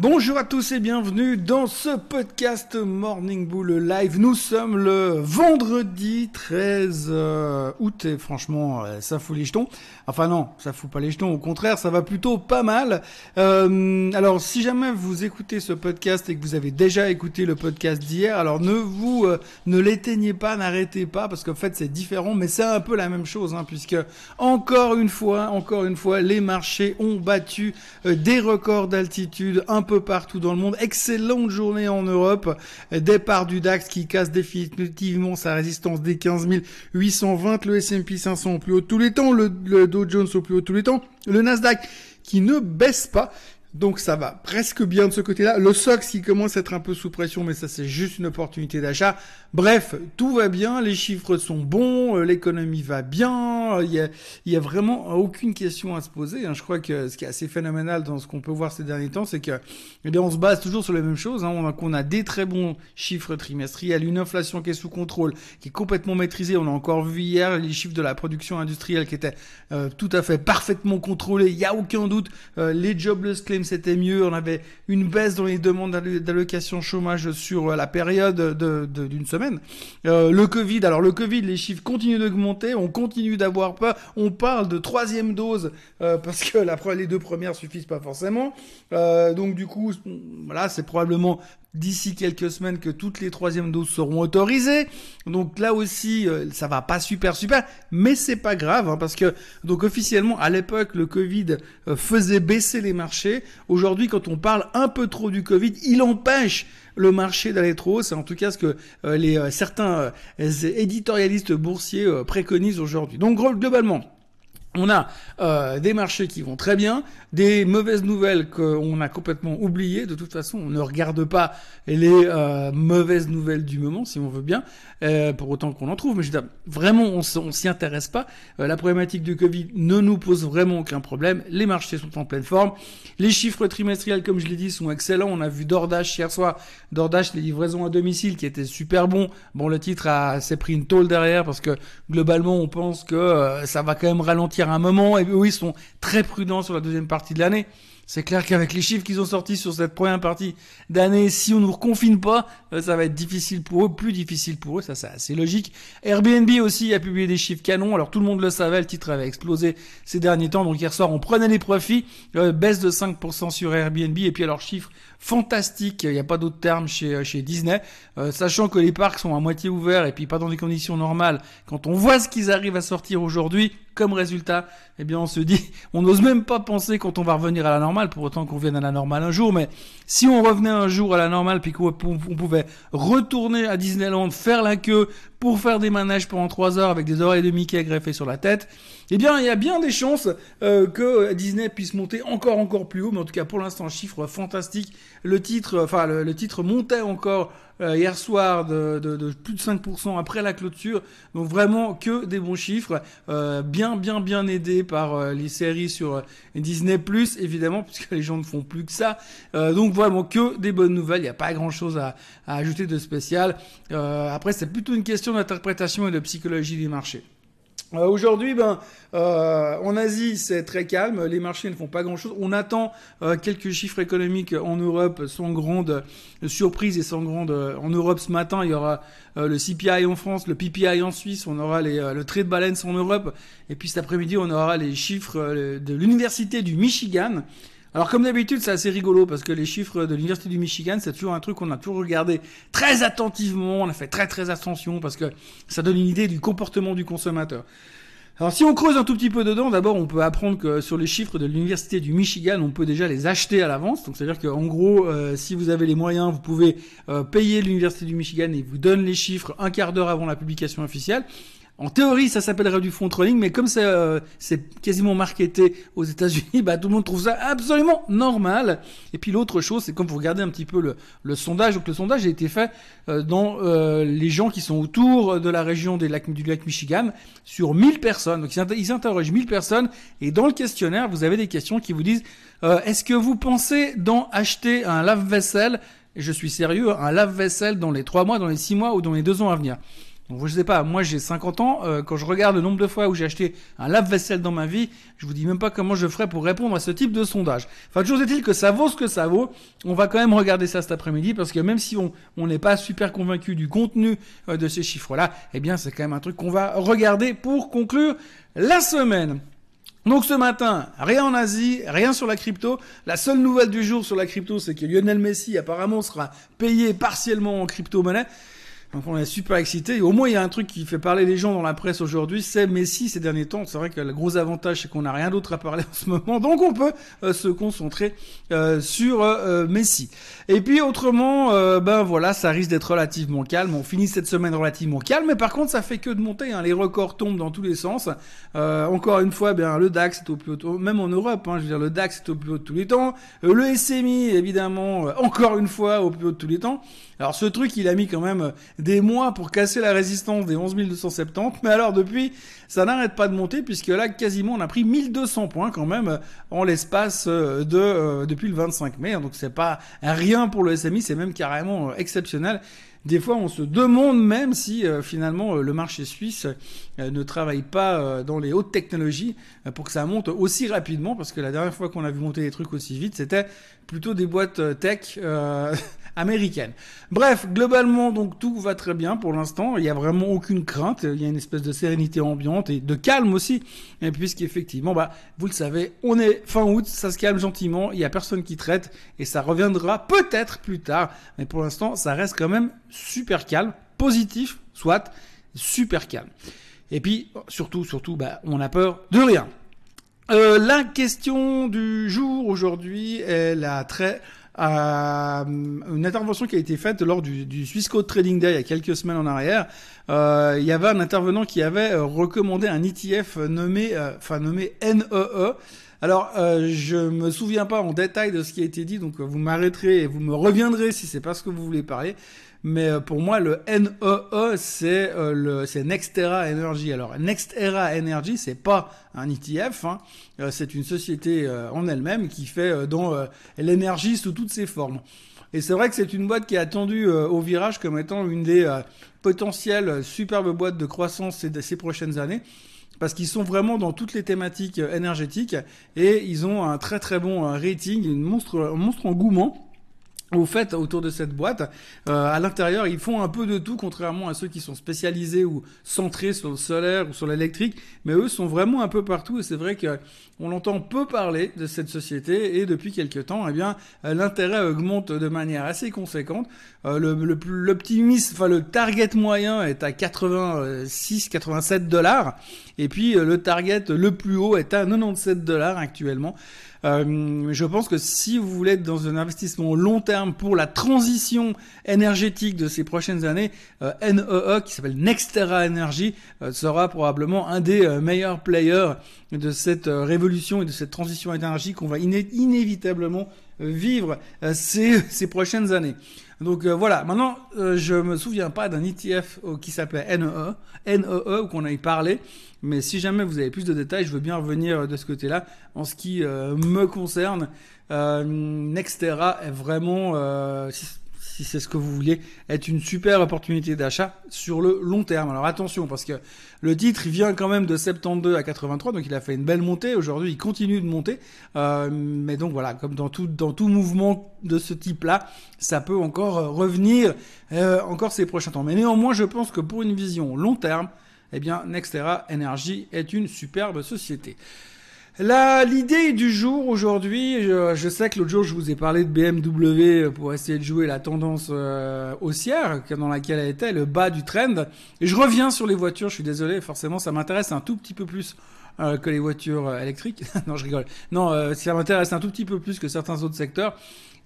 Bonjour à tous et bienvenue dans ce podcast Morning Bull Live. Nous sommes le vendredi 13 euh, août et franchement euh, ça fout les jetons. Enfin non, ça fout pas les jetons, au contraire ça va plutôt pas mal. Euh, alors si jamais vous écoutez ce podcast et que vous avez déjà écouté le podcast d'hier, alors ne vous ne l'éteignez pas, n'arrêtez pas parce qu'en fait c'est différent mais c'est un peu la même chose hein, puisque encore une fois, encore une fois les marchés ont battu des records d'altitude peu partout dans le monde. Excellente journée en Europe. Départ du DAX qui casse définitivement sa résistance des 15 820. Le S&P 500 au plus haut tous les temps. Le, le Dow Jones au plus haut tous les temps. Le Nasdaq qui ne baisse pas. Donc ça va presque bien de ce côté-là. Le SOX qui commence à être un peu sous pression, mais ça c'est juste une opportunité d'achat. Bref, tout va bien, les chiffres sont bons, euh, l'économie va bien, il y a, a vraiment aucune question à se poser. Hein. Je crois que ce qui est assez phénoménal dans ce qu'on peut voir ces derniers temps, c'est que eh bien, on se base toujours sur les mêmes choses. Hein. On, a, des très bons chiffres trimestriels, une inflation qui est sous contrôle, qui est complètement maîtrisée. On a encore vu hier les chiffres de la production industrielle qui étaient euh, tout à fait parfaitement contrôlés. Il n'y a aucun doute. Euh, les jobless claims c'était mieux. On avait une baisse dans les demandes d'allocation chômage sur euh, la période d'une semaine. Euh, le Covid, alors le Covid, les chiffres continuent d'augmenter, on continue d'avoir peur. On parle de troisième dose euh, parce que la, les deux premières suffisent pas forcément. donc du coup, voilà, c'est probablement d'ici quelques semaines que toutes les troisièmes doses seront autorisées. Donc là aussi, euh, ça va pas super super, mais c'est pas grave hein, parce que donc officiellement à l'époque le Covid euh, faisait baisser les marchés. Aujourd'hui, quand on parle un peu trop du Covid, il empêche le marché d'aller trop. C'est en tout cas ce que euh, les certains éditorialistes boursiers préconisent aujourd'hui. Donc globalement on a euh, des marchés qui vont très bien, des mauvaises nouvelles qu'on a complètement oubliées. De toute façon, on ne regarde pas les euh, mauvaises nouvelles du moment, si on veut bien, euh, pour autant qu'on en trouve. Mais je veux vraiment, on, on s'y intéresse pas. la problématique du Covid ne nous pose vraiment aucun problème. Les marchés sont en pleine forme. Les chiffres trimestriels, comme je l'ai dit, sont excellents. On a vu DoorDash hier soir. DoorDash, les livraisons à domicile, qui étaient super bons. Bon, le titre s'est pris une tôle derrière parce que globalement, on pense que ça va quand même ralentir un moment, et eux, ils sont très prudents sur la deuxième partie de l'année. C'est clair qu'avec les chiffres qu'ils ont sortis sur cette première partie d'année, si on ne nous reconfine pas, euh, ça va être difficile pour eux, plus difficile pour eux, ça c'est assez logique. Airbnb aussi a publié des chiffres canons, alors tout le monde le savait, le titre avait explosé ces derniers temps, donc hier soir on prenait les profits, euh, baisse de 5% sur Airbnb, et puis alors chiffres fantastiques, il n'y a pas d'autre terme chez, euh, chez Disney, sachant que les parcs sont à moitié ouverts et puis pas dans des conditions normales, quand on voit ce qu'ils arrivent à sortir aujourd'hui, comme résultat, eh bien on se dit, on n'ose même pas penser quand on va revenir à la normale, pour autant qu'on vienne à la normale un jour, mais si on revenait un jour à la normale, puis qu'on pouvait retourner à Disneyland, faire la queue pour faire des manèges pendant trois heures avec des oreilles de Mickey greffées sur la tête, eh bien il y a bien des chances euh, que Disney puisse monter encore encore plus haut, mais en tout cas pour l'instant chiffre fantastique. Le titre, enfin le titre montait encore euh, hier soir de, de, de, plus de 5% après la clôture. Donc vraiment que des bons chiffres, euh, bien bien bien aidés par euh, les séries sur Disney Plus évidemment puisque les gens ne font plus que ça. donc vraiment que des bonnes nouvelles. Il n'y a pas grand chose à, à ajouter de spécial. après c'est plutôt une question d'interprétation et de psychologie des marchés. Euh, aujourd'hui, ben, euh, en Asie, c'est très calme. Les marchés ne font pas grand-chose. On attend euh, quelques chiffres économiques en Europe sans grande surprise et sans grande. en Europe, ce matin, il y aura le CPI en France, le PPI en Suisse. On aura les, le trade balance en Europe. Et puis cet après-midi, on aura les chiffres de l'université du Michigan. Alors comme d'habitude, c'est assez rigolo parce que les chiffres de l'université du Michigan, c'est toujours un truc qu'on a toujours regardé très attentivement, on a fait très très attention parce que ça donne une idée du comportement du consommateur. Alors si on creuse un tout petit peu dedans, d'abord on peut apprendre que sur les chiffres de l'université du Michigan, on peut déjà les acheter à l'avance. Donc c'est-à-dire qu'en gros, euh, si vous avez les moyens, vous pouvez euh, payer l'université du Michigan et vous donne les chiffres un quart d'heure avant la publication officielle. En théorie, ça s'appellerait du front trolling, mais comme c'est euh, quasiment marketé aux États-Unis, bah, tout le monde trouve ça absolument normal. Et puis l'autre chose, c'est comme vous regardez un petit peu le, le, sondage, donc le sondage a été fait euh, dans euh, les gens qui sont autour de la région du lac Michigan sur 1000 personnes. Donc ils interrogent 1000 personnes et dans le questionnaire, vous avez des questions qui vous disent est-ce que vous pensez d'en acheter un lave-vaisselle? Je suis sérieux, un lave-vaisselle dans les 3 mois, dans les 6 mois ou dans les 2 ans à venir? Donc je sais pas, moi j'ai 50 ans, euh, quand je regarde le nombre de fois où j'ai acheté un lave-vaisselle dans ma vie, je vous dis même pas comment je ferais pour répondre à ce type de sondage. Enfin, toujours est-il que ça vaut ce que ça vaut. On va quand même regarder ça cet après-midi parce que même si on n'est pas super convaincu du contenu euh, de ces chiffres-là, eh bien c'est quand même un truc qu'on va regarder pour conclure la semaine. Donc ce matin, rien en Asie, rien sur la crypto. La seule nouvelle du jour sur la crypto, c'est que Lionel Messi apparemment sera payé partiellement en crypto-monnaie. Donc on est super excité. au moins il y a un truc qui fait parler les gens dans la presse aujourd'hui, c'est Messi ces derniers temps. C'est vrai que le gros avantage c'est qu'on n'a rien d'autre à parler en ce moment, donc on peut euh, se concentrer euh, sur euh, Messi. Et puis autrement, ben voilà, ça risque d'être relativement calme. On finit cette semaine relativement calme, mais par contre ça fait que de monter. Hein. Les records tombent dans tous les sens. encore une fois, bien le DAX est au plus haut, même en Europe. Hein, je veux dire le DAX est au plus haut de tous les temps. le SMI évidemment encore une fois au plus haut de tous les temps. Alors ce truc, il a mis quand même des mois pour casser la résistance des 11 270, mais alors depuis, ça n'arrête pas de monter puisque là, quasiment, on a pris 1200 points quand même en l'espace euh, de euh, depuis le 25 mai. Donc c'est pas rien pour le SMI, c'est même carrément euh, exceptionnel. Des fois, on se demande même si finalement le marché suisse ne travaille pas dans les hautes technologies pour que ça monte aussi rapidement, parce que la dernière fois qu'on a vu monter des trucs aussi vite, c'était plutôt des boîtes tech américaine. Bref, globalement, donc tout va très bien pour l'instant. Il n'y a vraiment aucune crainte. Il y a une espèce de sérénité ambiante et de calme aussi. Puisqu'effectivement, bah, vous le savez, on est fin août, ça se calme gentiment. Il n'y a personne qui traite et ça reviendra peut-être plus tard. Mais pour l'instant, ça reste quand même super calme, positif, soit super calme. Et puis, surtout, surtout, bah, on a peur de rien. Euh, la question du jour aujourd'hui, elle a trait à une intervention qui a été faite lors du, du Trading Day il y a quelques semaines en arrière. Euh, il y avait un intervenant qui avait euh, recommandé un ETF nommé, euh, enfin nommé NEE. E. Alors, euh, je me souviens pas en détail de ce qui a été dit, donc vous m'arrêterez et vous me reviendrez si c'est pas ce que vous voulez parler. Mais euh, pour moi, le NEE, e, c'est euh, le c'est Nextera Energy. Alors Nextera Energy, c'est pas un ETF, hein. Euh, c'est une société en elle-même qui fait dans l'énergie sous toutes ses formes. Et c'est vrai que c'est une boîte qui est attendue au virage comme étant une des potentielles superbes boîtes de croissance ces, ces prochaines années parce qu'ils sont vraiment dans toutes les thématiques énergétiques et ils ont un très très bon rating, une monstre, un monstre engouement au fait, autour de cette boîte, euh, à l'intérieur, ils font un peu de tout, contrairement à ceux qui sont spécialisés ou centrés sur le solaire ou sur l'électrique. Mais eux sont vraiment un peu partout. Et c'est vrai que on entend peu parler de cette société. Et depuis quelques temps, eh bien, euh, l'intérêt augmente de manière assez conséquente. Euh, le, le, enfin le target moyen est à 86, 87 dollars. Et puis le target le plus haut est à 97 dollars actuellement. Euh, je pense que si vous voulez être dans un investissement long terme pour la transition énergétique de ces prochaines années, euh, NEE, e, qui s'appelle Nextera Energy, euh, sera probablement un des meilleurs players de cette révolution et de cette transition énergétique qu'on va inévitablement vivre ces prochaines années. Donc voilà, maintenant je me souviens pas d'un ETF qui s'appelait NEE, NEE e, ou qu'on ait parlé. Mais si jamais vous avez plus de détails, je veux bien revenir de ce côté-là. En ce qui euh, me concerne, euh, Nextera est vraiment, euh, si, c'est ce que vous voulez, est une super opportunité d'achat sur le long terme. Alors attention, parce que le titre il vient quand même de 72 à 83, donc il a fait une belle montée. Aujourd'hui, il continue de monter. mais donc voilà, comme dans tout, dans tout mouvement de ce type-là, ça peut encore revenir encore ces prochains temps. Mais néanmoins, je pense que pour une vision long terme, eh bien, Nextera Energy est une superbe société. L'idée du jour aujourd'hui, je, sais que l'autre jour je vous ai parlé de BMW pour essayer de jouer la tendance euh, haussière dans laquelle elle était, le bas du trend. Et je reviens sur les voitures, je suis désolé, forcément ça m'intéresse un tout petit peu plus euh, que les voitures euh, électriques. non, je rigole. Non, ça m'intéresse un tout petit peu plus que certains autres secteurs.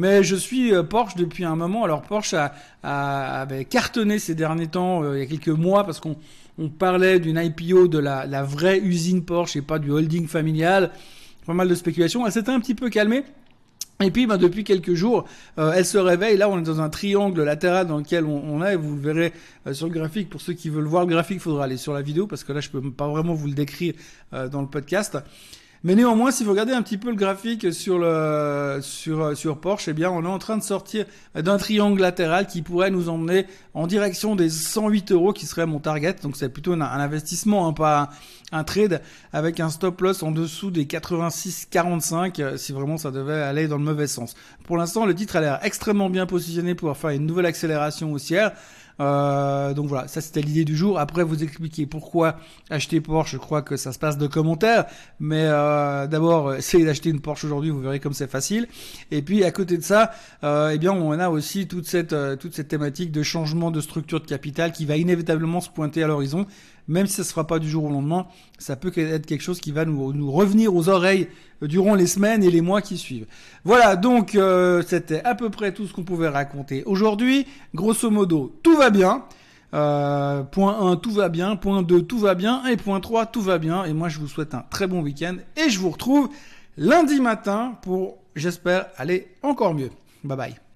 Mais je suis Porsche depuis un moment. Alors Porsche a, avait cartonné ces derniers temps, il y a quelques mois, parce qu'on on parlait d'une IPO de la, vraie usine Porsche et pas du holding familial. Pas mal de spéculations. Elle s'était un petit peu calmée. Et puis, bah, depuis quelques jours, euh, elle se réveille. Là, on est dans un triangle latéral dans lequel on, est. Vous le verrez euh, sur le graphique. Pour ceux qui veulent voir le graphique, il faudra aller sur la vidéo parce que là, je peux pas vraiment vous le décrire euh, dans le podcast. Mais néanmoins, si vous regardez un petit peu le graphique sur le sur sur Porsche, eh bien, on est en train de sortir d'un triangle latéral qui pourrait nous emmener en direction des 108 euros, qui serait mon target. Donc, c'est plutôt un, investissement, hein, pas un, trade, avec un stop loss en dessous des 86,45, euh, si vraiment ça devait aller dans le mauvais sens. Pour l'instant, le titre a l'air extrêmement bien positionné pour faire une nouvelle accélération haussière. Euh, donc voilà, ça c'était l'idée du jour. Après, vous expliquer pourquoi acheter Porsche. Je crois que ça se passe de commentaires. Mais euh, d'abord, essayez d'acheter une Porsche aujourd'hui. Vous verrez comme c'est facile. Et puis à côté de ça, euh, eh bien, on a aussi toute cette euh, toute cette thématique de changement de structure de capital qui va inévitablement se pointer à l'horizon même si ça se fera pas du jour au lendemain, ça peut être quelque chose qui va nous, revenir aux oreilles durant les semaines et les mois qui suivent. Voilà, donc euh, c'était à peu près tout ce qu'on pouvait raconter aujourd'hui. Grosso modo, tout va bien. Euh, point 1, tout va bien. Point 2, tout va bien. Et point 3, tout va bien. Et moi, je vous souhaite un très bon week-end. Et je vous retrouve lundi matin pour, j'espère, aller encore mieux. Bye bye.